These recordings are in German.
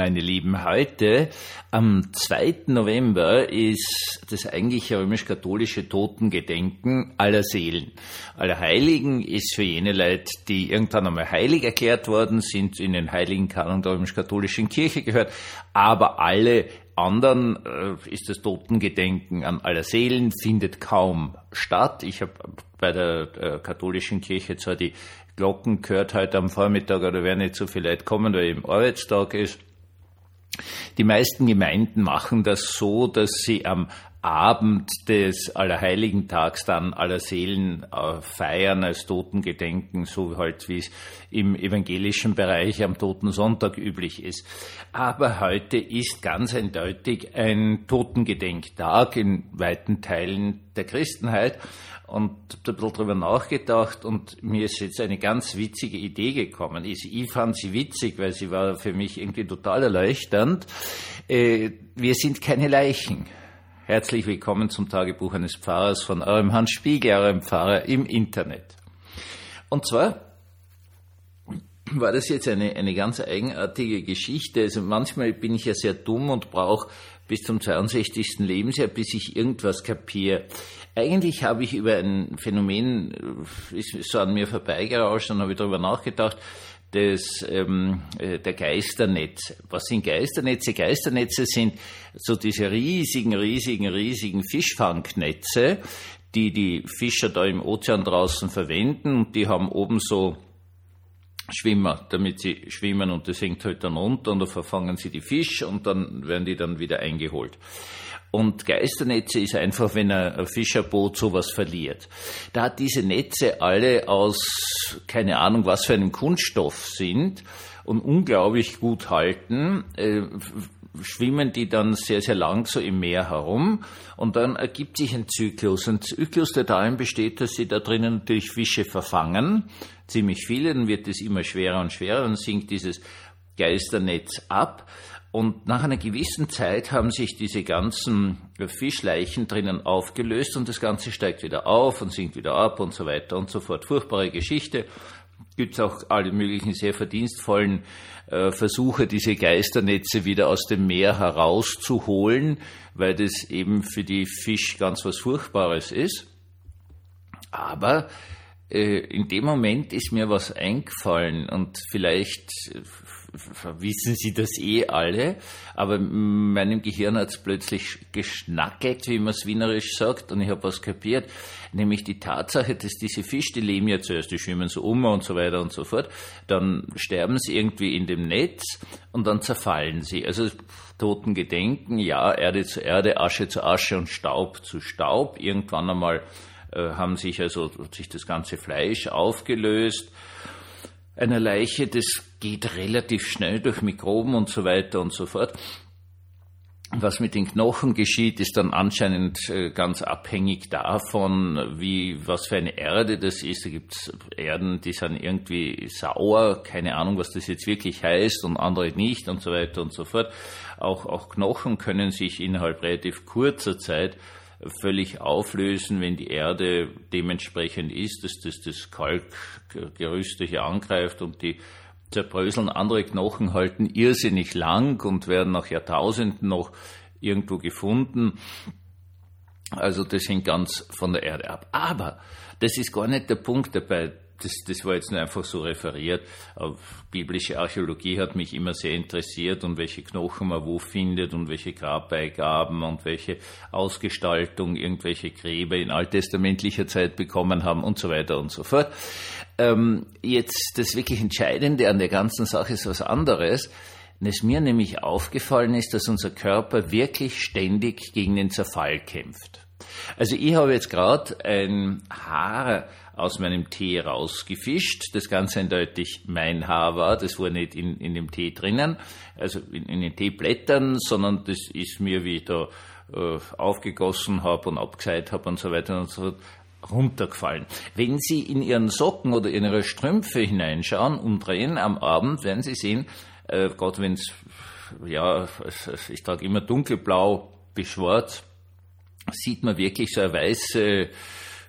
meine Lieben. Heute, am 2. November, ist das eigentliche römisch-katholische Totengedenken aller Seelen. Aller Heiligen ist für jene Leute, die irgendwann einmal heilig erklärt worden sind, in den heiligen Kanon der römisch-katholischen Kirche gehört, aber alle anderen äh, ist das Totengedenken an aller Seelen, findet kaum statt. Ich habe bei der äh, katholischen Kirche zwar die Glocken gehört heute am Vormittag, oder werden nicht so viele Leute kommen, weil eben Arbeitstag ist. Die meisten Gemeinden machen das so, dass sie am Abend des Allerheiligen Tags dann aller Seelen äh, feiern als Totengedenken, so halt wie es im evangelischen Bereich am Toten Sonntag üblich ist. Aber heute ist ganz eindeutig ein Totengedenktag in weiten Teilen der Christenheit und habe ein bisschen drüber nachgedacht und mir ist jetzt eine ganz witzige Idee gekommen. Ich, ich fand sie witzig, weil sie war für mich irgendwie total erleuchtend. Äh, wir sind keine Leichen. Herzlich willkommen zum Tagebuch eines Pfarrers von eurem Hans Spiegel, eurem Pfarrer im Internet. Und zwar war das jetzt eine, eine ganz eigenartige Geschichte. Also manchmal bin ich ja sehr dumm und brauche bis zum 62. Lebensjahr, bis ich irgendwas kapiere. Eigentlich habe ich über ein Phänomen, äh, ist so an mir vorbeigerauscht und habe darüber nachgedacht, des, ähm, äh, der Geisternetze. Was sind Geisternetze? Geisternetze sind so diese riesigen, riesigen, riesigen Fischfangnetze, die die Fischer da im Ozean draußen verwenden und die haben oben so Schwimmer, damit sie schwimmen und das hängt halt dann runter und da verfangen sie die Fische und dann werden die dann wieder eingeholt. Und Geisternetze ist einfach, wenn ein Fischerboot sowas verliert. Da diese Netze alle aus, keine Ahnung, was für einem Kunststoff sind und unglaublich gut halten, äh, schwimmen die dann sehr, sehr lang so im Meer herum und dann ergibt sich ein Zyklus. Ein Zyklus, der darin besteht, dass sie da drinnen natürlich Fische verfangen, ziemlich viele, dann wird es immer schwerer und schwerer, dann sinkt dieses Geisternetz ab und nach einer gewissen Zeit haben sich diese ganzen Fischleichen drinnen aufgelöst und das Ganze steigt wieder auf und sinkt wieder ab und so weiter und so fort. Furchtbare Geschichte. Gibt es auch alle möglichen sehr verdienstvollen äh, Versuche, diese Geisternetze wieder aus dem Meer herauszuholen, weil das eben für die Fisch ganz was Furchtbares ist. Aber in dem Moment ist mir was eingefallen und vielleicht wissen Sie das eh alle, aber in meinem Gehirn hat es plötzlich geschnackelt, wie man es wienerisch sagt, und ich habe was kapiert, nämlich die Tatsache, dass diese Fische, die leben ja zuerst, die schwimmen so um und so weiter und so fort, dann sterben sie irgendwie in dem Netz und dann zerfallen sie. Also toten Gedenken, ja, Erde zu Erde, Asche zu Asche und Staub zu Staub. Irgendwann einmal äh, haben sich also sich das ganze Fleisch aufgelöst einer Leiche, das geht relativ schnell durch Mikroben und so weiter und so fort. Was mit den Knochen geschieht, ist dann anscheinend äh, ganz abhängig davon, wie, was für eine Erde das ist. Da gibt es Erden, die sind irgendwie sauer, keine Ahnung, was das jetzt wirklich heißt, und andere nicht und so weiter und so fort. Auch, auch Knochen können sich innerhalb relativ kurzer Zeit völlig auflösen, wenn die Erde dementsprechend ist, dass das, das Kalkgerüste hier angreift und die zerbröseln. Andere Knochen halten irrsinnig lang und werden nach Jahrtausenden noch irgendwo gefunden. Also das hängt ganz von der Erde ab. Aber das ist gar nicht der Punkt dabei das, das war jetzt nur einfach so referiert. Biblische Archäologie hat mich immer sehr interessiert und welche Knochen man wo findet und welche Grabbeigaben und welche Ausgestaltung irgendwelche Gräber in alttestamentlicher Zeit bekommen haben und so weiter und so fort. Ähm, jetzt das wirklich Entscheidende an der ganzen Sache ist was anderes. Es mir nämlich aufgefallen ist, dass unser Körper wirklich ständig gegen den Zerfall kämpft. Also ich habe jetzt gerade ein Haar aus meinem Tee rausgefischt, das ganz eindeutig mein Haar war, das war nicht in, in dem Tee drinnen, also in, in den Teeblättern, sondern das ist mir, wie ich da äh, aufgegossen habe und abgeseit habe und so weiter und so fort, runtergefallen. Wenn Sie in Ihren Socken oder in Ihre Strümpfe hineinschauen, umdrehen am Abend, werden Sie sehen, äh, gerade wenn es, ja, ich trage immer dunkelblau bis schwarz, sieht man wirklich so eine weiße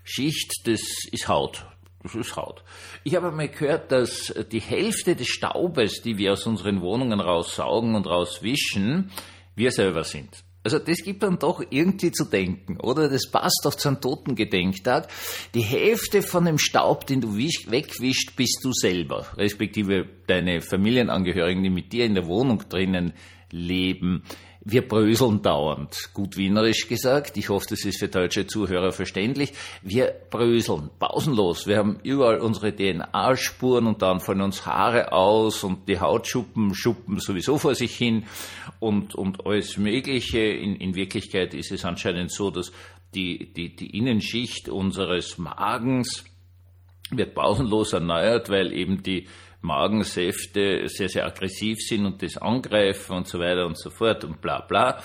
Schicht, das ist Haut. Das ist Haut. Ich habe mal gehört, dass die Hälfte des Staubes, die wir aus unseren Wohnungen raussaugen und rauswischen, wir selber sind. Also das gibt dann doch irgendwie zu denken, oder? Das passt doch zu einem Totengedenktag. Die Hälfte von dem Staub, den du wegwischt, bist du selber, respektive deine Familienangehörigen, die mit dir in der Wohnung drinnen leben. Wir bröseln dauernd, gut wienerisch gesagt. Ich hoffe, das ist für deutsche Zuhörer verständlich. Wir bröseln pausenlos. Wir haben überall unsere DNA-Spuren und dann fallen uns Haare aus und die Hautschuppen schuppen sowieso vor sich hin und, und alles Mögliche. In, in Wirklichkeit ist es anscheinend so, dass die, die, die Innenschicht unseres Magens wird pausenlos erneuert, weil eben die Magensäfte sehr, sehr aggressiv sind und das angreifen und so weiter und so fort und bla bla.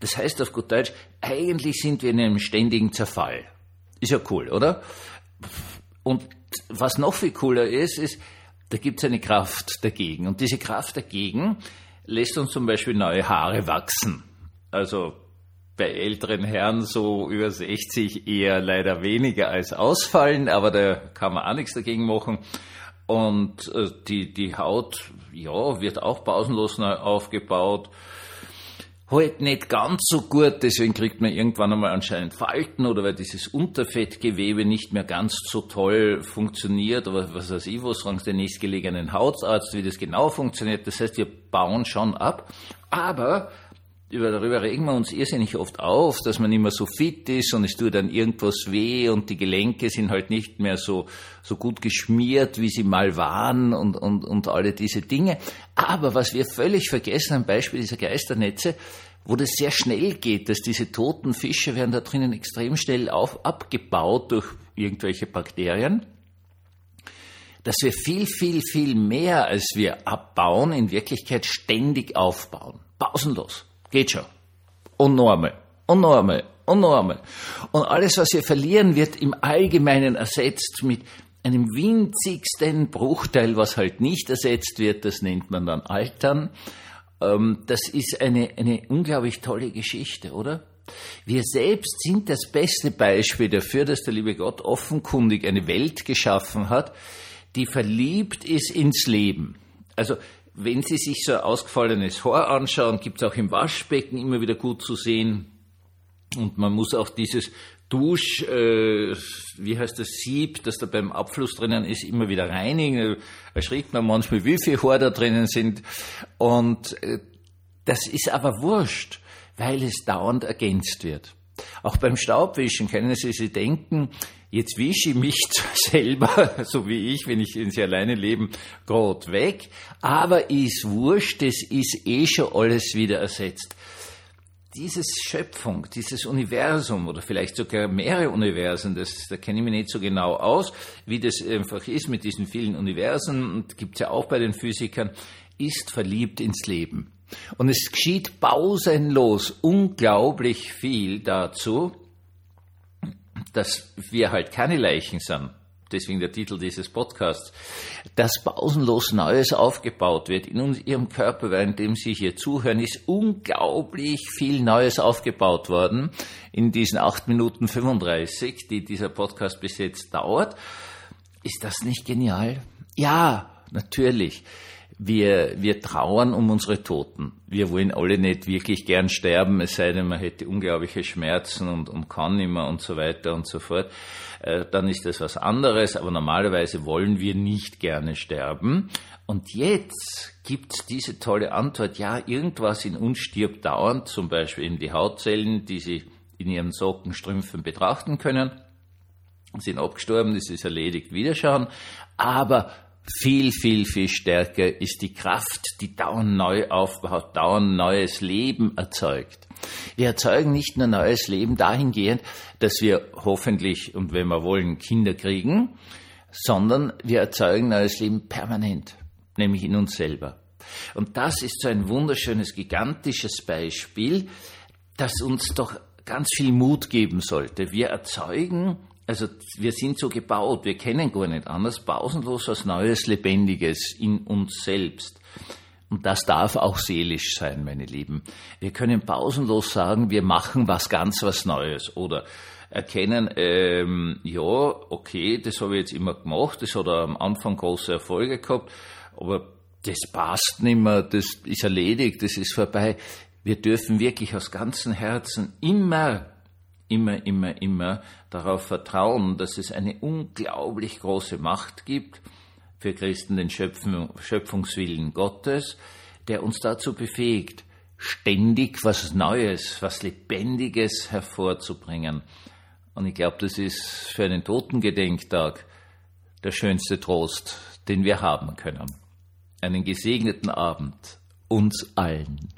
Das heißt auf gut Deutsch, eigentlich sind wir in einem ständigen Zerfall. Ist ja cool, oder? Und was noch viel cooler ist, ist, da gibt es eine Kraft dagegen. Und diese Kraft dagegen lässt uns zum Beispiel neue Haare wachsen. Also bei älteren Herren so über 60 eher leider weniger als ausfallen, aber da kann man auch nichts dagegen machen. Und äh, die, die Haut, ja, wird auch pausenlos neu aufgebaut. Halt nicht ganz so gut, deswegen kriegt man irgendwann einmal anscheinend Falten oder weil dieses Unterfettgewebe nicht mehr ganz so toll funktioniert, aber was weiß ich, was fragen den nächstgelegenen Hautarzt, wie das genau funktioniert. Das heißt, wir bauen schon ab, aber darüber regen wir uns irrsinnig oft auf, dass man immer so fit ist und es tut dann irgendwas weh und die Gelenke sind halt nicht mehr so, so gut geschmiert, wie sie mal waren und, und, und alle diese Dinge. Aber was wir völlig vergessen, am Beispiel dieser Geisternetze, wo das sehr schnell geht, dass diese toten Fische werden da drinnen extrem schnell auf, abgebaut durch irgendwelche Bakterien, dass wir viel, viel, viel mehr, als wir abbauen, in Wirklichkeit ständig aufbauen. Pausenlos. Geht schon. Und noch einmal. Und noch einmal. Und noch einmal. Und alles, was wir verlieren, wird im Allgemeinen ersetzt mit einem winzigsten Bruchteil, was halt nicht ersetzt wird. Das nennt man dann Altern. Ähm, das ist eine, eine unglaublich tolle Geschichte, oder? Wir selbst sind das beste Beispiel dafür, dass der liebe Gott offenkundig eine Welt geschaffen hat, die verliebt ist ins Leben. Also wenn Sie sich so ein ausgefallenes Haar anschauen, gibt es auch im Waschbecken immer wieder gut zu sehen. Und man muss auch dieses Dusch, äh, wie heißt das, Sieb, das da beim Abfluss drinnen ist, immer wieder reinigen. Erschrickt man manchmal, wie viel Haar da drinnen sind. Und äh, das ist aber wurscht, weil es dauernd ergänzt wird. Auch beim Staubwischen können Sie sich denken, Jetzt wische ich mich selber, so wie ich, wenn ich in sie alleine leben, grad weg. Aber ist wurscht, es ist eh schon alles wieder ersetzt. Dieses Schöpfung, dieses Universum oder vielleicht sogar mehrere Universen, das, da kenne ich mich nicht so genau aus, wie das einfach ist mit diesen vielen Universen, gibt's ja auch bei den Physikern, ist verliebt ins Leben. Und es geschieht pausenlos unglaublich viel dazu, dass wir halt keine Leichen sind, deswegen der Titel dieses Podcasts, dass pausenlos Neues aufgebaut wird in uns, Ihrem Körper, währenddem Sie hier zuhören, ist unglaublich viel Neues aufgebaut worden in diesen acht Minuten 35, die dieser Podcast bis jetzt dauert. Ist das nicht genial? Ja, natürlich. Wir, wir trauern um unsere Toten. Wir wollen alle nicht wirklich gern sterben, es sei denn, man hätte unglaubliche Schmerzen und, und kann immer und so weiter und so fort. Äh, dann ist das was anderes, aber normalerweise wollen wir nicht gerne sterben. Und jetzt gibt's diese tolle Antwort, ja, irgendwas in uns stirbt dauernd, zum Beispiel eben die Hautzellen, die Sie in Ihren Sockenstrümpfen betrachten können, sind abgestorben, das ist erledigt, wiederschauen. Aber viel, viel, viel stärker ist die Kraft, die dauernd neu aufbaut, dauernd neues Leben erzeugt. Wir erzeugen nicht nur neues Leben dahingehend, dass wir hoffentlich und wenn wir wollen Kinder kriegen, sondern wir erzeugen neues Leben permanent, nämlich in uns selber. Und das ist so ein wunderschönes, gigantisches Beispiel, das uns doch ganz viel Mut geben sollte. Wir erzeugen also wir sind so gebaut, wir kennen gar nicht anders, pausenlos was Neues, Lebendiges in uns selbst. Und das darf auch seelisch sein, meine Lieben. Wir können pausenlos sagen, wir machen was ganz was Neues oder erkennen, ähm, ja, okay, das habe ich jetzt immer gemacht, das hat am Anfang große Erfolge gehabt, aber das passt nicht mehr, das ist erledigt, das ist vorbei. Wir dürfen wirklich aus ganzem Herzen immer, immer, immer, immer darauf vertrauen, dass es eine unglaublich große Macht gibt für Christen, den Schöpfungswillen Gottes, der uns dazu befähigt, ständig was Neues, was Lebendiges hervorzubringen. Und ich glaube, das ist für einen Totengedenktag der schönste Trost, den wir haben können. Einen gesegneten Abend uns allen.